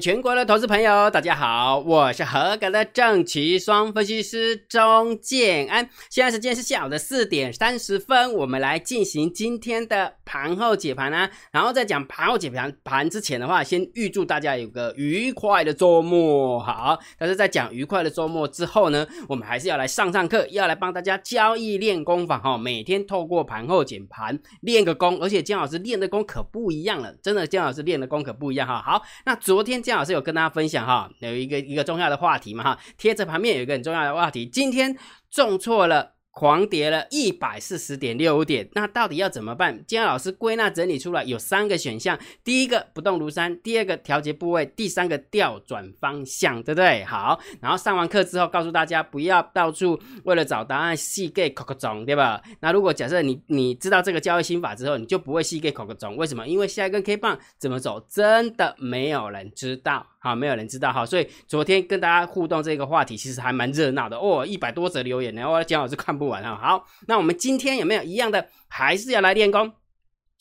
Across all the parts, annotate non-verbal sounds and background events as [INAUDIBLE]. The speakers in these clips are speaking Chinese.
全国的投资朋友，大家好，我是合格的正奇双分析师钟建安。现在时间是下午的四点三十分，我们来进行今天的盘后解盘啊。然后在讲盘后解盘盘之前的话，先预祝大家有个愉快的周末。好，但是在讲愉快的周末之后呢，我们还是要来上上课，要来帮大家交易练功法哈。每天透过盘后解盘练个功，而且姜老师练的功可不一样了，真的姜老师练的功可不一样哈。好，那昨天姜老师有跟大家分享哈，有一个一个重要的话题嘛哈，贴着旁边有一个很重要的话题，今天重挫了。狂跌了一百四十点六五点，那到底要怎么办？今天老师归纳整理出来有三个选项：第一个不动如山，第二个调节部位，第三个调转方向，对不对？好，然后上完课之后，告诉大家不要到处为了找答案细给口个中，对吧？那如果假设你你知道这个交易心法之后，你就不会细给口个中，为什么？因为下一根 K 棒怎么走，真的没有人知道。好，没有人知道哈，所以昨天跟大家互动这个话题其实还蛮热闹的哦，一百多则留言呢，我姜老师看不完啊。好，那我们今天有没有一样的，还是要来练功，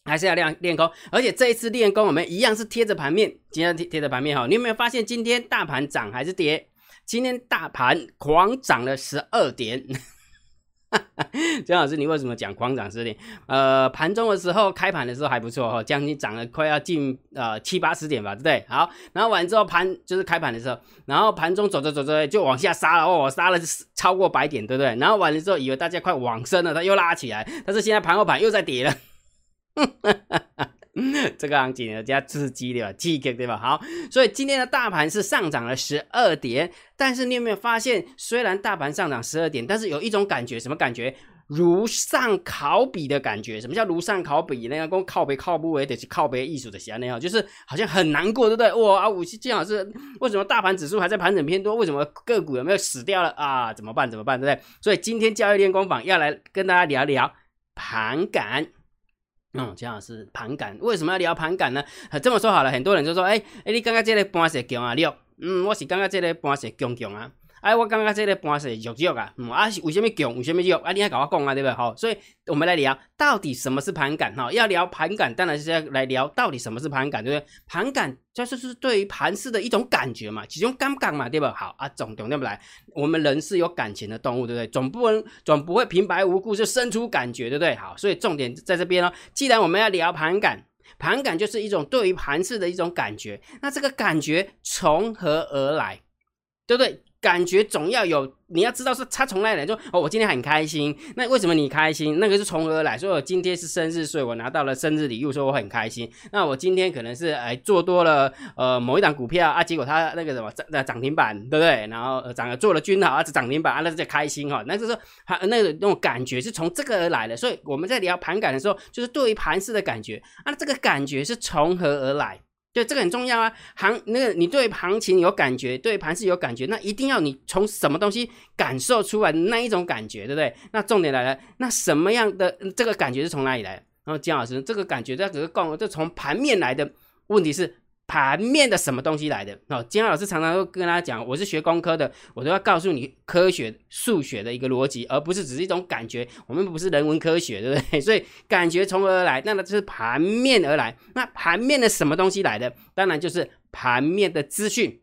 还是要练练功？而且这一次练功，我们一样是贴着盘面，今天贴贴着盘面哈。你有没有发现今天大盘涨还是跌？今天大盘狂涨了十二点。[LAUGHS] 姜老师，你为什么讲狂涨十点？呃，盘中的时候开盘的时候还不错哈，将近涨了快要近呃七八十点吧，对不对？好，然后完之后盘就是开盘的时候，然后盘中走着走着就往下杀了哦，杀了超过百点，对不对？然后完了之后以为大家快往生了，它又拉起来，但是现在盘后盘又在跌了。[LAUGHS] [LAUGHS] 这个行情人家刺激对吧？刺激对吧？好，所以今天的大盘是上涨了十二点，但是你有没有发现，虽然大盘上涨十二点，但是有一种感觉，什么感觉？如上考比的感觉。什么叫如上考比？那个跟靠背靠不为得是靠背艺术的样那样，就是好像很难过，对不对？哇啊，五七金老师，为什么大盘指数还在盘整偏多？为什么个股有没有死掉了啊？怎么办？怎么办？对不对？所以今天交易练功坊要来跟大家聊聊盘感。嗯，姜老师盘感为什么要聊盘感呢？这么说好了，很多人就说，哎哎，你刚刚这个盘势强啊，六，嗯，我是刚刚这个盘势强强啊。哎，我刚刚这个盘是弱弱啊，嗯啊，为什么强？为什么弱？啊，你还跟我讲啊，对不对？好，所以我们来聊到底什么是盘感哈。要聊盘感，当然是要来聊到底什么是盘感，对不对？盘感就是是对于盘势的一种感觉嘛，其中感感嘛，对不？好啊，总懂对不来？我们人是有感情的动物，对不对？总不能总不会平白无故就生出感觉，对不对？好，所以重点在这边哦。既然我们要聊盘感，盘感就是一种对于盘势的一种感觉，那这个感觉从何而来，对不对？感觉总要有，你要知道是他从哪里来。说哦，我今天很开心。那为什么你开心？那个是从何而来？说我今天是生日，所以我拿到了生日礼物，说我很开心。那我今天可能是哎做多了呃某一档股票啊，结果它那个什么涨涨停板，对不对？然后涨了做了均好啊，涨停板啊，那就开心哈。那就是盘那个那种感觉是从这个而来的。所以我们在聊盘感的时候，就是对于盘势的感觉啊，这个感觉是从何而来？对，这个很重要啊。行，那个你对行情有感觉，对盘是有感觉，那一定要你从什么东西感受出来那一种感觉，对不对？那重点来了，那什么样的这个感觉是从哪里来？然后姜老师，这个感觉这只是讲，这从盘面来的。问题是。盘面的什么东西来的？哦，金老师常常都跟大家讲，我是学工科的，我都要告诉你科学数学的一个逻辑，而不是只是一种感觉。我们不是人文科学，对不对？所以感觉从何而来？那么就是盘面而来。那盘面的什么东西来的？当然就是盘面的资讯，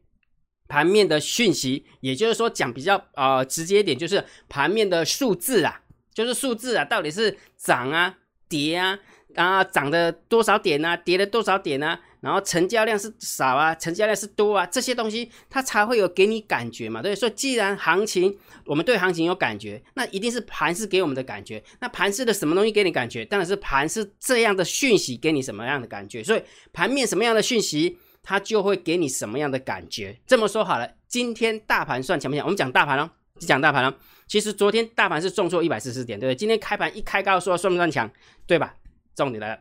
盘面的讯息。也就是说，讲比较呃直接一点，就是盘面的数字啊，就是数字啊，到底是涨啊、跌啊？啊，涨的多少点啊？跌了多少点啊？然后成交量是少啊，成交量是多啊，这些东西它才会有给你感觉嘛。对，所以既然行情我们对行情有感觉，那一定是盘是给我们的感觉。那盘是的什么东西给你感觉？当然是盘是这样的讯息给你什么样的感觉。所以盘面什么样的讯息，它就会给你什么样的感觉。这么说好了，今天大盘算强不强？我们讲大盘哦，讲大盘哦。其实昨天大盘是重挫一百四十点，对不对？今天开盘一开高，说算不算强？对吧？重点来了，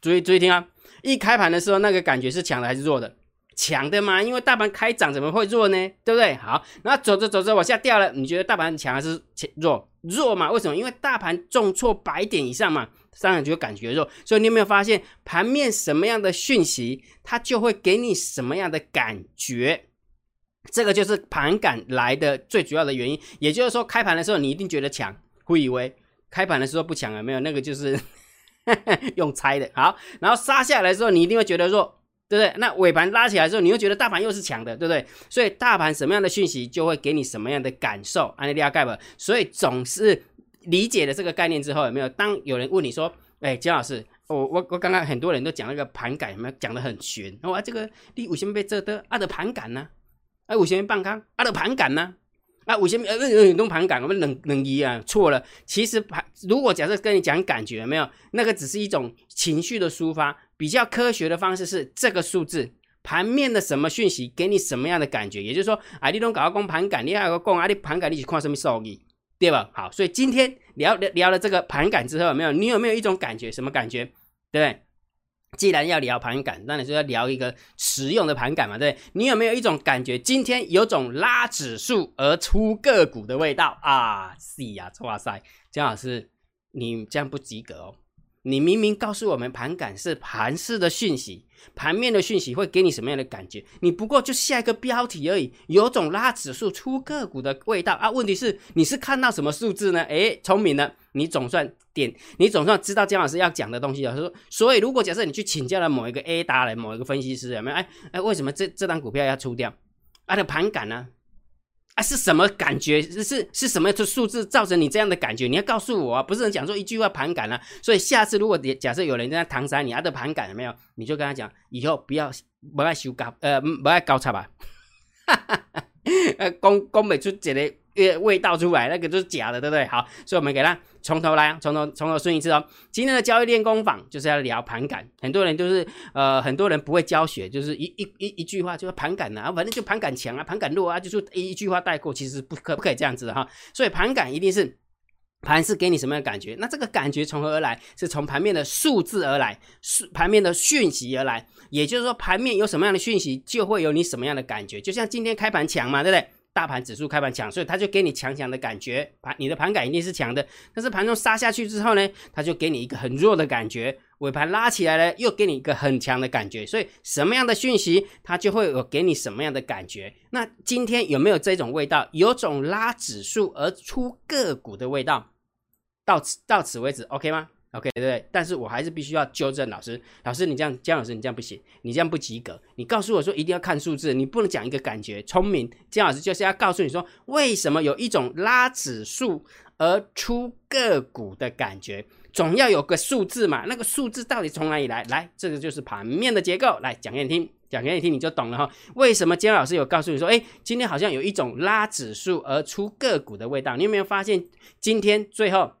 注意注意听啊！一开盘的时候，那个感觉是强的还是弱的？强的嘛，因为大盘开涨怎么会弱呢？对不对？好，那走着走着往下掉了，你觉得大盘强还是弱？弱嘛？为什么？因为大盘重挫百点以上嘛，当然就感觉弱。所以你有没有发现，盘面什么样的讯息，它就会给你什么样的感觉？这个就是盘感来的最主要的原因。也就是说，开盘的时候你一定觉得强，会以为开盘的时候不强啊？没有，那个就是。[LAUGHS] 用猜的好，然后杀下来的时候，你一定会觉得弱，对不对？那尾盘拉起来之后，你又觉得大盘又是强的，对不对？所以大盘什么样的讯息就会给你什么样的感受，安利亚盖吧。所以总是理解了这个概念之后，有没有？当有人问你说，哎，姜老师，我我我刚刚很多人都讲那个盘感，有没有讲的很玄？哇，这个你为什么被这的啊的盘感呢？哎，为什么半康啊的盘感呢？那五千呃呃动盘感，我们冷冷一啊，错了。其实盘，如果假设跟你讲感觉，没有那个只是一种情绪的抒发。比较科学的方式是这个数字盘面的什么讯息给你什么样的感觉？也就是说，啊，你都搞到公盘感，你还有个公啊，你盘感你去看什么数据，对吧？好，所以今天聊聊聊了这个盘感之后，有没有？你有没有一种感觉？什么感觉？对不对？既然要聊盘感，那你就要聊一个实用的盘感嘛，对你有没有一种感觉？今天有种拉指数而出个股的味道啊！是呀，哇塞，姜老师，你这样不及格哦。你明明告诉我们盘感是盘市的讯息，盘面的讯息会给你什么样的感觉？你不过就下一个标题而已，有种拉指数出个股的味道啊！问题是你是看到什么数字呢？诶，聪明了，你总算点，你总算知道姜老师要讲的东西了。说，所以如果假设你去请教了某一个 A 达人、某一个分析师，有没有？哎哎，为什么这这单股票要出掉？它的盘感呢？啊是什么感觉？是是什么数字造成你这样的感觉？你要告诉我啊，不是讲说一句话盘感啊。所以下次如果假设有人在唐山你，他的盘感有没有？你就跟他讲，以后不要不爱修高，呃，不爱高差吧。哈哈哈呃，公公美出这个。味味道出来，那个就是假的，对不对？好，所以我们给他从头来，从头从头顺一次哦。今天的交易练功坊就是要聊盘感，很多人都是呃，很多人不会教学，就是一一一一句话就是盘感啊，反正就盘感强啊，盘感弱啊，就是一一句话带过，其实不可不可以这样子的哈。所以盘感一定是盘是给你什么样的感觉？那这个感觉从何而来？是从盘面的数字而来，数盘面的讯息而来。也就是说，盘面有什么样的讯息，就会有你什么样的感觉。就像今天开盘强嘛，对不对？大盘指数开盘强，所以它就给你强强的感觉，盘你的盘感一定是强的。但是盘中杀下去之后呢，它就给你一个很弱的感觉，尾盘拉起来了，又给你一个很强的感觉。所以什么样的讯息，它就会有给你什么样的感觉。那今天有没有这种味道？有种拉指数而出个股的味道。到此到此为止，OK 吗？OK，对不对？但是我还是必须要纠正老师。老师，你这样，姜老师，你这样不行，你这样不及格。你告诉我说一定要看数字，你不能讲一个感觉。聪明，姜老师就是要告诉你说，为什么有一种拉指数而出个股的感觉，总要有个数字嘛？那个数字到底从哪里来？来，这个就是盘面的结构。来讲给你听，讲给你听，你就懂了哈。为什么姜老师有告诉你说，哎，今天好像有一种拉指数而出个股的味道？你有没有发现，今天最后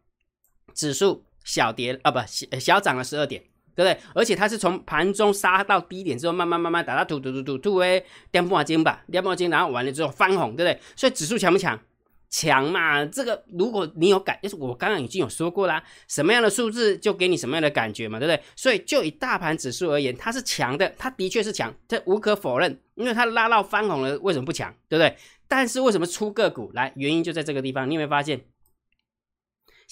指数？小跌啊，不小小涨了十二点，对不对？而且它是从盘中杀到低点之后，慢慢慢慢打到突突突突突诶，跌破金吧，跌破金，然后完了之后翻红，对不对？所以指数强不强？强嘛！这个如果你有感，就是我刚刚已经有说过啦，什么样的数字就给你什么样的感觉嘛，对不对？所以就以大盘指数而言，它是强的，它的确是强，这无可否认，因为它拉到翻红了，为什么不强？对不对？但是为什么出个股来？原因就在这个地方，你有没有发现？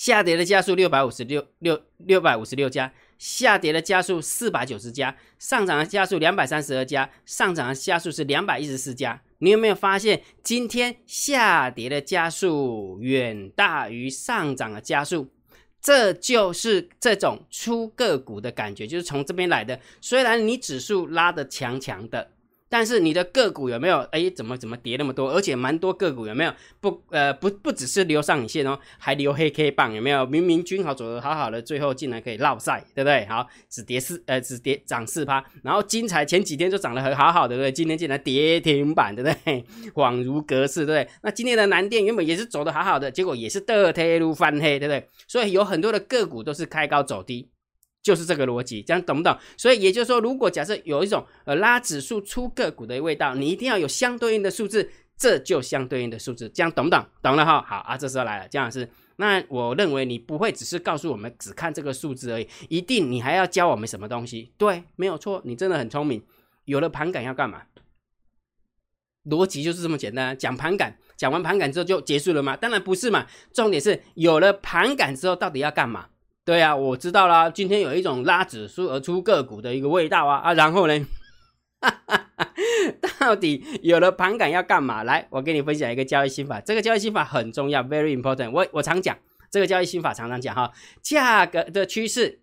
下跌的家数六百五十六六六百五十六家，下跌的家数四百九十家，上涨的家数两百三十二家，上涨的家数是两百一十四家。你有没有发现，今天下跌的家数远大于上涨的家数？这就是这种出个股的感觉，就是从这边来的。虽然你指数拉的强强的。但是你的个股有没有？哎，怎么怎么跌那么多？而且蛮多个股有没有？不，呃，不不只是留上影线哦，还留黑 K 棒，有没有？明明均好走的好好的，最后竟然可以落赛，对不对？好，只跌四，呃，只跌涨四趴。然后精彩前几天就涨得很好好的，对不对？今天竟然跌停板，对不对？恍如隔世，对不对？那今天的南电原本也是走得好好的，结果也是得天路翻黑，对不对？所以有很多的个股都是开高走低。就是这个逻辑，这样懂不懂？所以也就是说，如果假设有一种呃拉指数出个股的味道，你一定要有相对应的数字，这就相对应的数字，这样懂不懂？懂了哈。好啊，这时候来了，姜老师，那我认为你不会只是告诉我们只看这个数字而已，一定你还要教我们什么东西？对，没有错，你真的很聪明。有了盘感要干嘛？逻辑就是这么简单，讲盘感，讲完盘感之后就结束了吗？当然不是嘛。重点是有了盘感之后，到底要干嘛？对啊，我知道啦。今天有一种拉指数而出个股的一个味道啊啊，然后呢，[LAUGHS] 到底有了盘感要干嘛？来，我给你分享一个交易心法。这个交易心法很重要，very important。我我常讲这个交易心法，常常讲哈，价格的趋势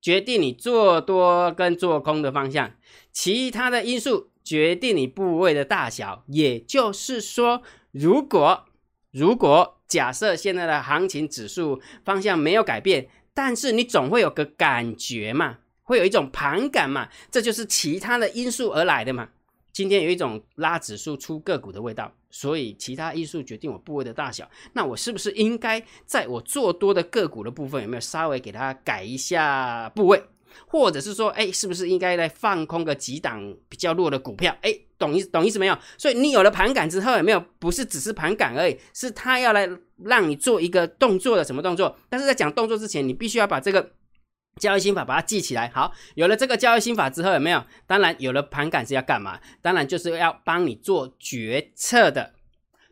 决定你做多跟做空的方向，其他的因素决定你部位的大小。也就是说，如果如果假设现在的行情指数方向没有改变，但是你总会有个感觉嘛，会有一种盘感嘛，这就是其他的因素而来的嘛。今天有一种拉指数出个股的味道，所以其他因素决定我部位的大小。那我是不是应该在我做多的个股的部分有没有稍微给它改一下部位，或者是说，哎，是不是应该来放空个几档比较弱的股票？哎，懂意懂意思没有？所以你有了盘感之后，有没有不是只是盘感而已，是他要来让你做一个动作的什么动作？但是在讲动作之前，你必须要把这个。交易心法把它记起来。好，有了这个交易心法之后，有没有？当然有了盘感是要干嘛？当然就是要帮你做决策的，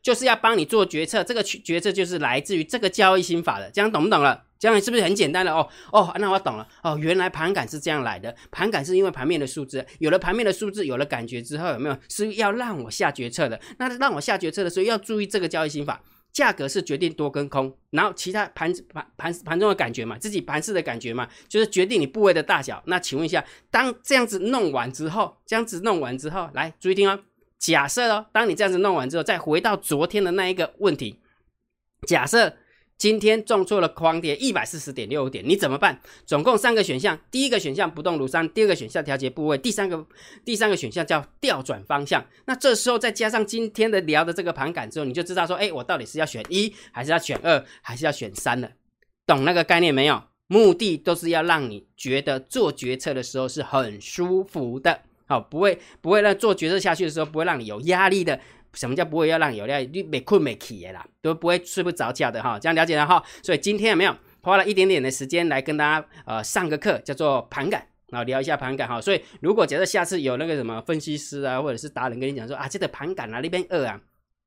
就是要帮你做决策。这个决策就是来自于这个交易心法的。这样懂不懂了？这样是不是很简单的哦？哦，那我懂了。哦，原来盘感是这样来的。盘感是因为盘面的数字，有了盘面的数字，有了感觉之后，有没有是要让我下决策的？那让我下决策的时候，要注意这个交易心法。价格是决定多跟空，然后其他盘盘盘盘中的感觉嘛，自己盘势的感觉嘛，就是决定你部位的大小。那请问一下，当这样子弄完之后，这样子弄完之后，来注意听哦。假设哦，当你这样子弄完之后，再回到昨天的那一个问题，假设。今天重挫了狂跌一百四十点六五点，你怎么办？总共三个选项，第一个选项不动如山，第二个选项调节部位，第三个第三个选项叫调转方向。那这时候再加上今天的聊的这个盘感之后，你就知道说，哎，我到底是要选一，还是要选二，还是要选三了？懂那个概念没有？目的都是要让你觉得做决策的时候是很舒服的，好，不会不会让做决策下去的时候不会让你有压力的。什么叫不会要让有料？你没困没起的啦，都不会睡不着觉的哈。这样了解了哈。所以今天有没有花了一点点的时间来跟大家呃上个课，叫做盘感，然后聊一下盘感哈。所以如果假设下次有那个什么分析师啊，或者是达人跟你讲说啊，这个盘感啊那边二啊，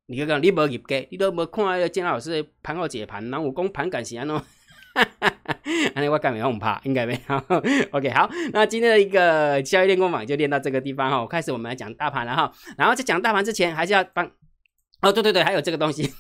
你就讲你无入给，你都没看那个建老师盘后解盘，然后我讲盘感是安喏。哈哈哈，那我干没用怕，应该没有。[LAUGHS] OK，好，那今天的一个交易练功坊就练到这个地方哈。我开始我们来讲大盘了哈。然后在讲大盘之前，还是要帮哦，对对对，还有这个东西。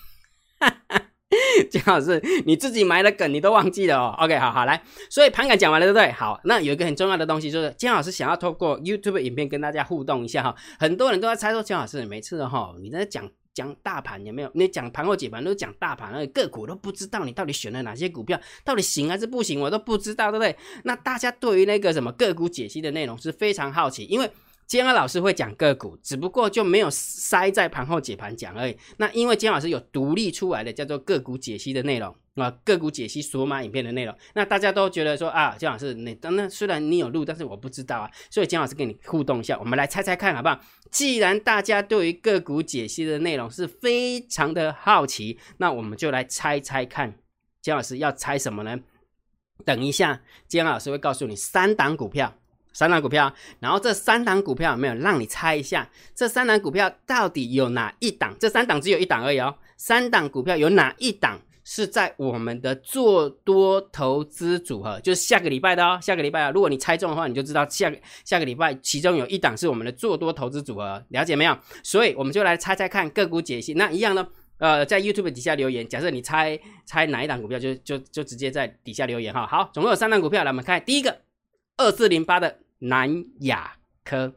[LAUGHS] 姜老师，你自己埋的梗你都忘记了哦。OK，好好来，所以盘感讲完了，对不对？好，那有一个很重要的东西，就是姜老师想要透过 YouTube 影片跟大家互动一下哈。很多人都在猜说姜老师每次哈你在讲。讲大盘有没有？你讲盘后解盘都讲大盘，那个股都不知道你到底选了哪些股票，到底行还是不行，我都不知道，对不对？那大家对于那个什么个股解析的内容是非常好奇，因为。姜老师会讲个股，只不过就没有塞在盘后解盘讲而已。那因为姜老师有独立出来的叫做个股解析的内容啊，个股解析索马影片的内容。那大家都觉得说啊，姜老师，那那虽然你有录，但是我不知道啊。所以姜老师跟你互动一下，我们来猜猜看好不好？既然大家对于个股解析的内容是非常的好奇，那我们就来猜猜看，姜老师要猜什么呢？等一下，姜老师会告诉你三档股票。三档股票，然后这三档股票有没有让你猜一下？这三档股票到底有哪一档？这三档只有一档而已哦。三档股票有哪一档是在我们的做多投资组合？就是下个礼拜的哦。下个礼拜啊，如果你猜中的话，你就知道下下个礼拜其中有一档是我们的做多投资组合，了解没有？所以我们就来猜猜看个股解析。那一样呢？呃，在 YouTube 底下留言，假设你猜猜哪一档股票，就就就直接在底下留言哈。好，总共有三档股票，来我们看第一个二四零八的。南亚科，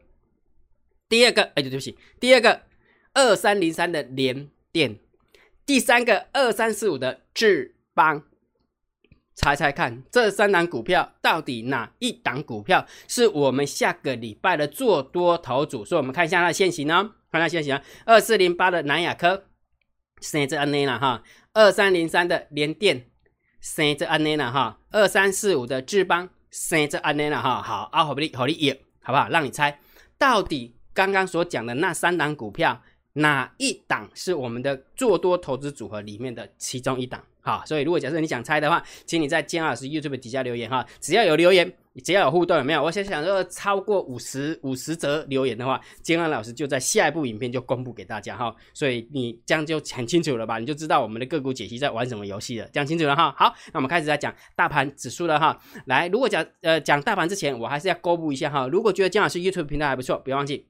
第二个，哎，对不起，第二个二三零三的联电，第三个二三四五的智邦，猜猜看，这三档股票到底哪一档股票是我们下个礼拜的做多头组？所以我们看一下它的现形呢，看它现形，二四零八的南亚科，生这安内了哈，二三零三的联电，生这安内了哈，二三四五的智邦。生这安尼了哈，好啊，好不你好你也好不好？让你猜，到底刚刚所讲的那三档股票，哪一档是我们的做多投资组合里面的其中一档？哈，所以如果假设你想猜的话，请你在姜老师 YouTube 底下留言哈，只要有留言。只要有互动，有没有？我想想说，超过五十五十则留言的话，金安老师就在下一部影片就公布给大家哈。所以你这样就很清楚了吧？你就知道我们的个股解析在玩什么游戏了。讲清楚了哈。好，那我们开始来讲大盘指数了哈。来，如果讲呃讲大盘之前，我还是要公布一下哈。如果觉得姜老师 YouTube 频道还不错，不要忘记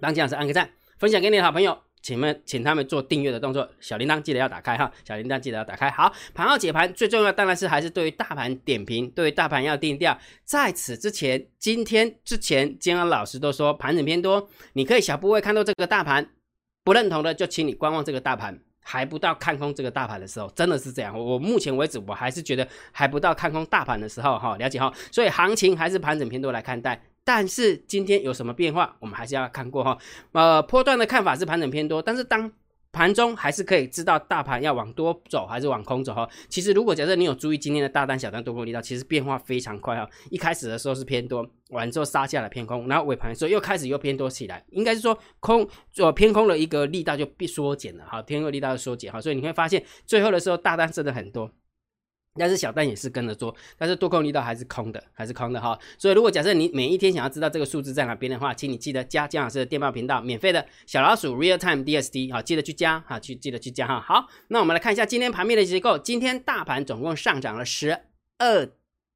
帮姜老师按个赞，分享给你的好朋友，请们请他们做订阅的动作，小铃铛记得要打开哈，小铃铛记得要打开。好，盘后解盘最重要当然是还是对于大盘点评，对于大盘要定调。在此之前，今天之前，金安老师都说盘整偏多，你可以小部位看到这个大盘，不认同的就请你观望这个大盘。还不到看空这个大盘的时候，真的是这样。我目前为止，我还是觉得还不到看空大盘的时候，哈，了解哈。所以行情还是盘整偏多来看待。但是今天有什么变化，我们还是要看过哈。呃，波段的看法是盘整偏多，但是当盘中还是可以知道大盘要往多走还是往空走哈。其实如果假设你有注意今天的大单、小单、多空力道，其实变化非常快哈。一开始的时候是偏多，完之后杀下来偏空，然后尾盘的时候又开始又偏多起来，应该是说空做偏空的一个力道就必缩减了哈，偏空力道的缩减哈，所以你会发现最后的时候大单真的很多。但是小单也是跟着做，但是多空力道还是空的，还是空的哈。所以如果假设你每一天想要知道这个数字在哪边的话，请你记得加姜老师的电报频道，免费的小老鼠 Real Time DSD 好，记得去加哈，去记得去加哈。好，那我们来看一下今天盘面的结构。今天大盘总共上涨了十二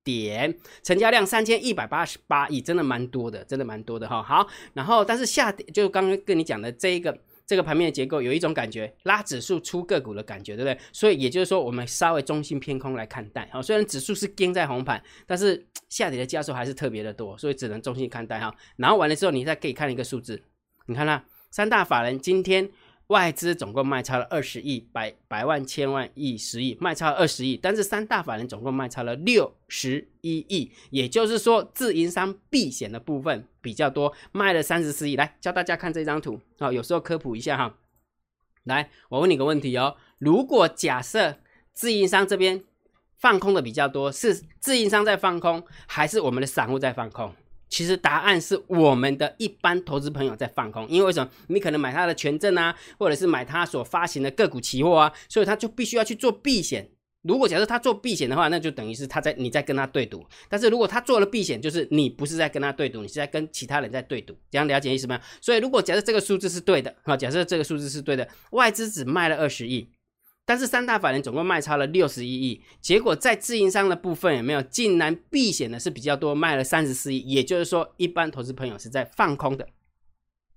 点，成交量三千一百八十八亿，真的蛮多的，真的蛮多的哈。好，然后但是下跌，就刚刚跟你讲的这一个。这个盘面的结构有一种感觉，拉指数出个股的感觉，对不对？所以也就是说，我们稍微中性偏空来看待。啊，虽然指数是跟在红盘，但是下跌的加速还是特别的多，所以只能中性看待哈。然后完了之后，你再可以看一个数字，你看啦，三大法人今天。外资总共卖超了二十亿，百百万千万亿十亿，卖超二十亿，但是三大法人总共卖超了六十一亿，也就是说自营商避险的部分比较多，卖了三十四亿。来教大家看这张图啊，有时候科普一下哈。来，我问你个问题哦，如果假设自营商这边放空的比较多，是自营商在放空，还是我们的散户在放空？其实答案是我们的一般投资朋友在放空，因为为什么？你可能买他的权证啊，或者是买他所发行的个股期货啊，所以他就必须要去做避险。如果假设他做避险的话，那就等于是他在你在跟他对赌。但是如果他做了避险，就是你不是在跟他对赌，你是在跟其他人在对赌。这样了解意思吗？所以如果假设这个数字是对的，哈，假设这个数字是对的，外资只卖了二十亿。但是三大法人总共卖超了六十一亿，结果在自营商的部分有没有？竟然避险的是比较多，卖了三十四亿。也就是说，一般投资朋友是在放空的，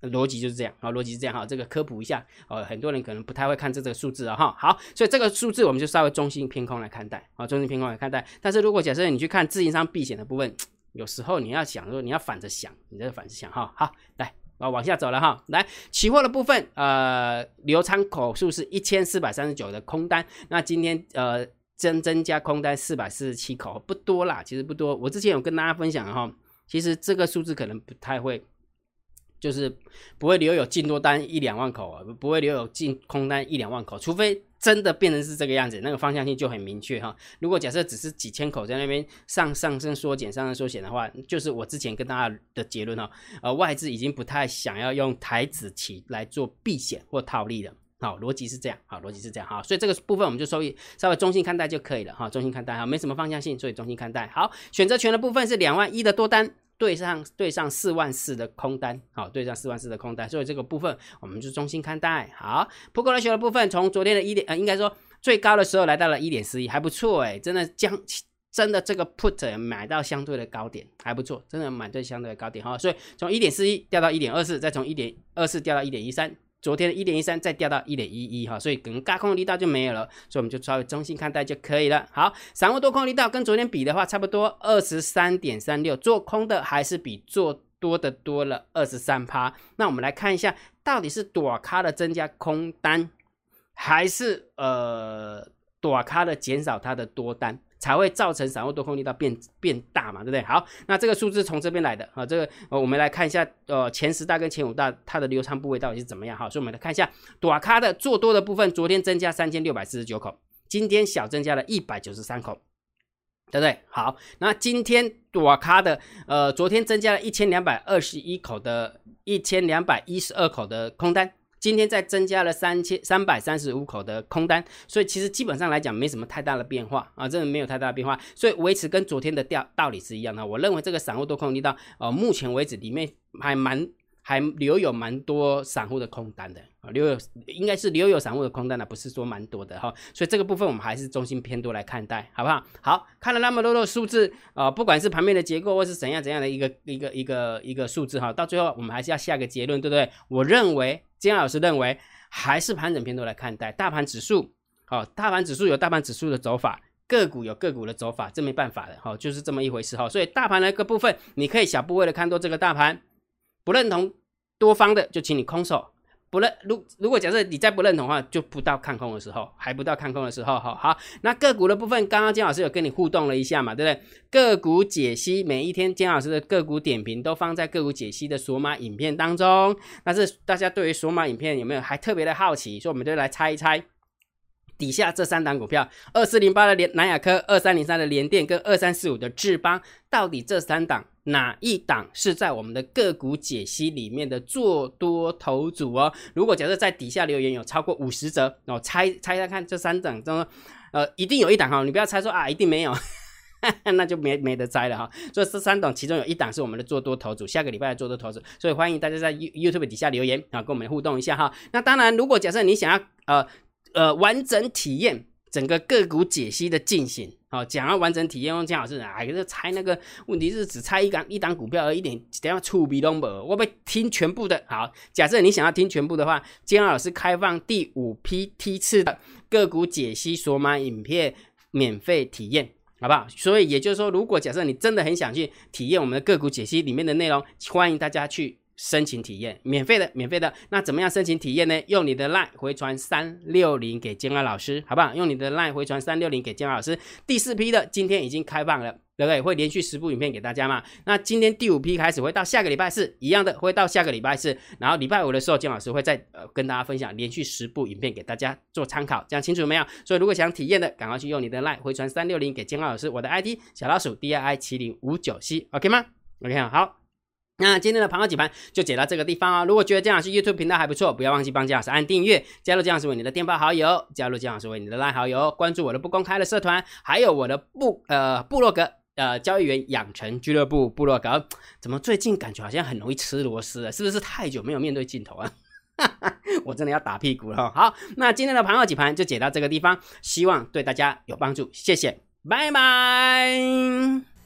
逻辑就是这样啊，逻辑是这样哈。这个科普一下哦，很多人可能不太会看这个数字啊哈。好，所以这个数字我们就稍微中心偏空来看待啊，中心偏空来看待。但是如果假设你去看自营商避险的部分，有时候你要想说你要反着想，你这反着想哈。好，来。啊，往下走了哈，来期货的部分，呃，流仓口数是一千四百三十九的空单，那今天呃增增加空单四百四十七口，不多啦，其实不多。我之前有跟大家分享哈，其实这个数字可能不太会。就是不会留有进多单一两万口啊，不会留有进空单一两万口，除非真的变成是这个样子，那个方向性就很明确哈。如果假设只是几千口在那边上上升缩减上升缩减的话，就是我之前跟大家的结论哈，呃，外资已经不太想要用台子期来做避险或套利了。好，逻辑是这样，好，逻辑是这样哈，所以这个部分我们就稍微稍微中性看待就可以了哈，中性看待哈，没什么方向性，所以中性看待。好，选择权的部分是两万一的多单。对上对上四万四的空单，好，对上四万四的空单，所以这个部分我们就中心看待。好，不过来学的部分，从昨天的一点呃，应该说最高的时候来到了一点四一，还不错哎，真的将真的这个 put 买到相对的高点，还不错，真的买对相对的高点哈，所以从一点四一掉到一点二四，再从一点二四掉到一点一三。昨天的一点一三再掉到一点一一哈，所以可能高空力道就没有了，所以我们就稍微中性看待就可以了。好，散户多空力道跟昨天比的话，差不多二十三点三六，做空的还是比做多的多了二十三趴。那我们来看一下，到底是躲咖的增加空单，还是呃躲咖的减少它的多单？才会造成散户多空力道变变大嘛，对不对？好，那这个数字从这边来的啊，这个呃，我们来看一下，呃，前十大跟前五大它的流仓部位到底是怎么样？哈，所以我们来看一下，短咖的做多的部分，昨天增加三千六百四十九口，今天小增加了一百九十三口，对不对？好，那今天短咖的呃，昨天增加了一千两百二十一口的，一千两百一十二口的空单。今天再增加了三千三百三十五口的空单，所以其实基本上来讲没什么太大的变化啊，真的没有太大的变化，所以维持跟昨天的调道理是一样的。我认为这个散户多空力道，呃，目前为止里面还蛮还留有蛮多散户的空单的啊，留有应该是留有散户的空单的，不是说蛮多的哈。所以这个部分我们还是中心偏多来看待，好不好？好看了那么多的数字啊，不管是盘面的结构或是怎样怎样的一个一个一个一个数字哈，到最后我们还是要下个结论，对不对？我认为。金老师认为，还是盘整偏多来看待。大盘指数，好，大盘指数有大盘指数的走法，个股有个股的走法，这没办法的，哈，就是这么一回事，哈。所以大盘的一个部分，你可以小部位的看多这个大盘，不认同多方的，就请你空手。不认，如如果假设你再不认同的话，就不到看空的时候，还不到看空的时候，好好。那个股的部分，刚刚金老师有跟你互动了一下嘛，对不对？个股解析，每一天金老师的个股点评都放在个股解析的索马影片当中。但是大家对于索马影片有没有还特别的好奇？所以我们就来猜一猜。底下这三档股票，二四零八的联南亚科，二三零三的联电，跟二三四五的智邦，到底这三档哪一档是在我们的个股解析里面的做多头组哦？如果假设在底下留言有超过五十则，然哦，猜猜猜看这三档中，呃，一定有一档哈，你不要猜说啊，一定没有，[LAUGHS] 那就没没得猜了哈。所以这三档其中有一档是我们的做多头组，下个礼拜的做多头组，所以欢迎大家在 YouTube 底下留言啊，跟我们互动一下哈。那当然，如果假设你想要呃。呃，完整体验整个个股解析的进行，好，讲要完整体验用姜老师啊，就猜那个问题是只猜一档一档股票而一点，等下出比都没，我被听全部的。好，假设你想要听全部的话，姜老师开放第五批梯次的个股解析索马影片免费体验，好不好？所以也就是说，如果假设你真的很想去体验我们的个股解析里面的内容，欢迎大家去。申请体验，免费的，免费的。那怎么样申请体验呢？用你的 LINE 回传三六零给建安老师，好不好？用你的 LINE 回传三六零给建安老师。第四批的今天已经开放了，对不对？会连续十部影片给大家嘛？那今天第五批开始会到下个礼拜四，一样的会到下个礼拜四。然后礼拜五的时候，金老师会再呃跟大家分享连续十部影片给大家做参考，这样清楚没有？所以如果想体验的，赶快去用你的 LINE 回传三六零给金安老师，我的 ID 小老鼠 D I I 七零五九 C，OK 吗？OK 好。那今天的盘后几盘就解到这个地方哦。如果觉得姜老师 YouTube 频道还不错，不要忘记帮姜老师按订阅，加入姜老师为你的电报好友，加入姜老师为你的拉好友，关注我的不公开的社团，还有我的部呃部落格呃交易员养成俱乐部部落格。怎么最近感觉好像很容易吃螺丝了？是不是太久没有面对镜头啊？[LAUGHS] 我真的要打屁股了。好，那今天的盘后几盘就解到这个地方，希望对大家有帮助，谢谢，拜拜。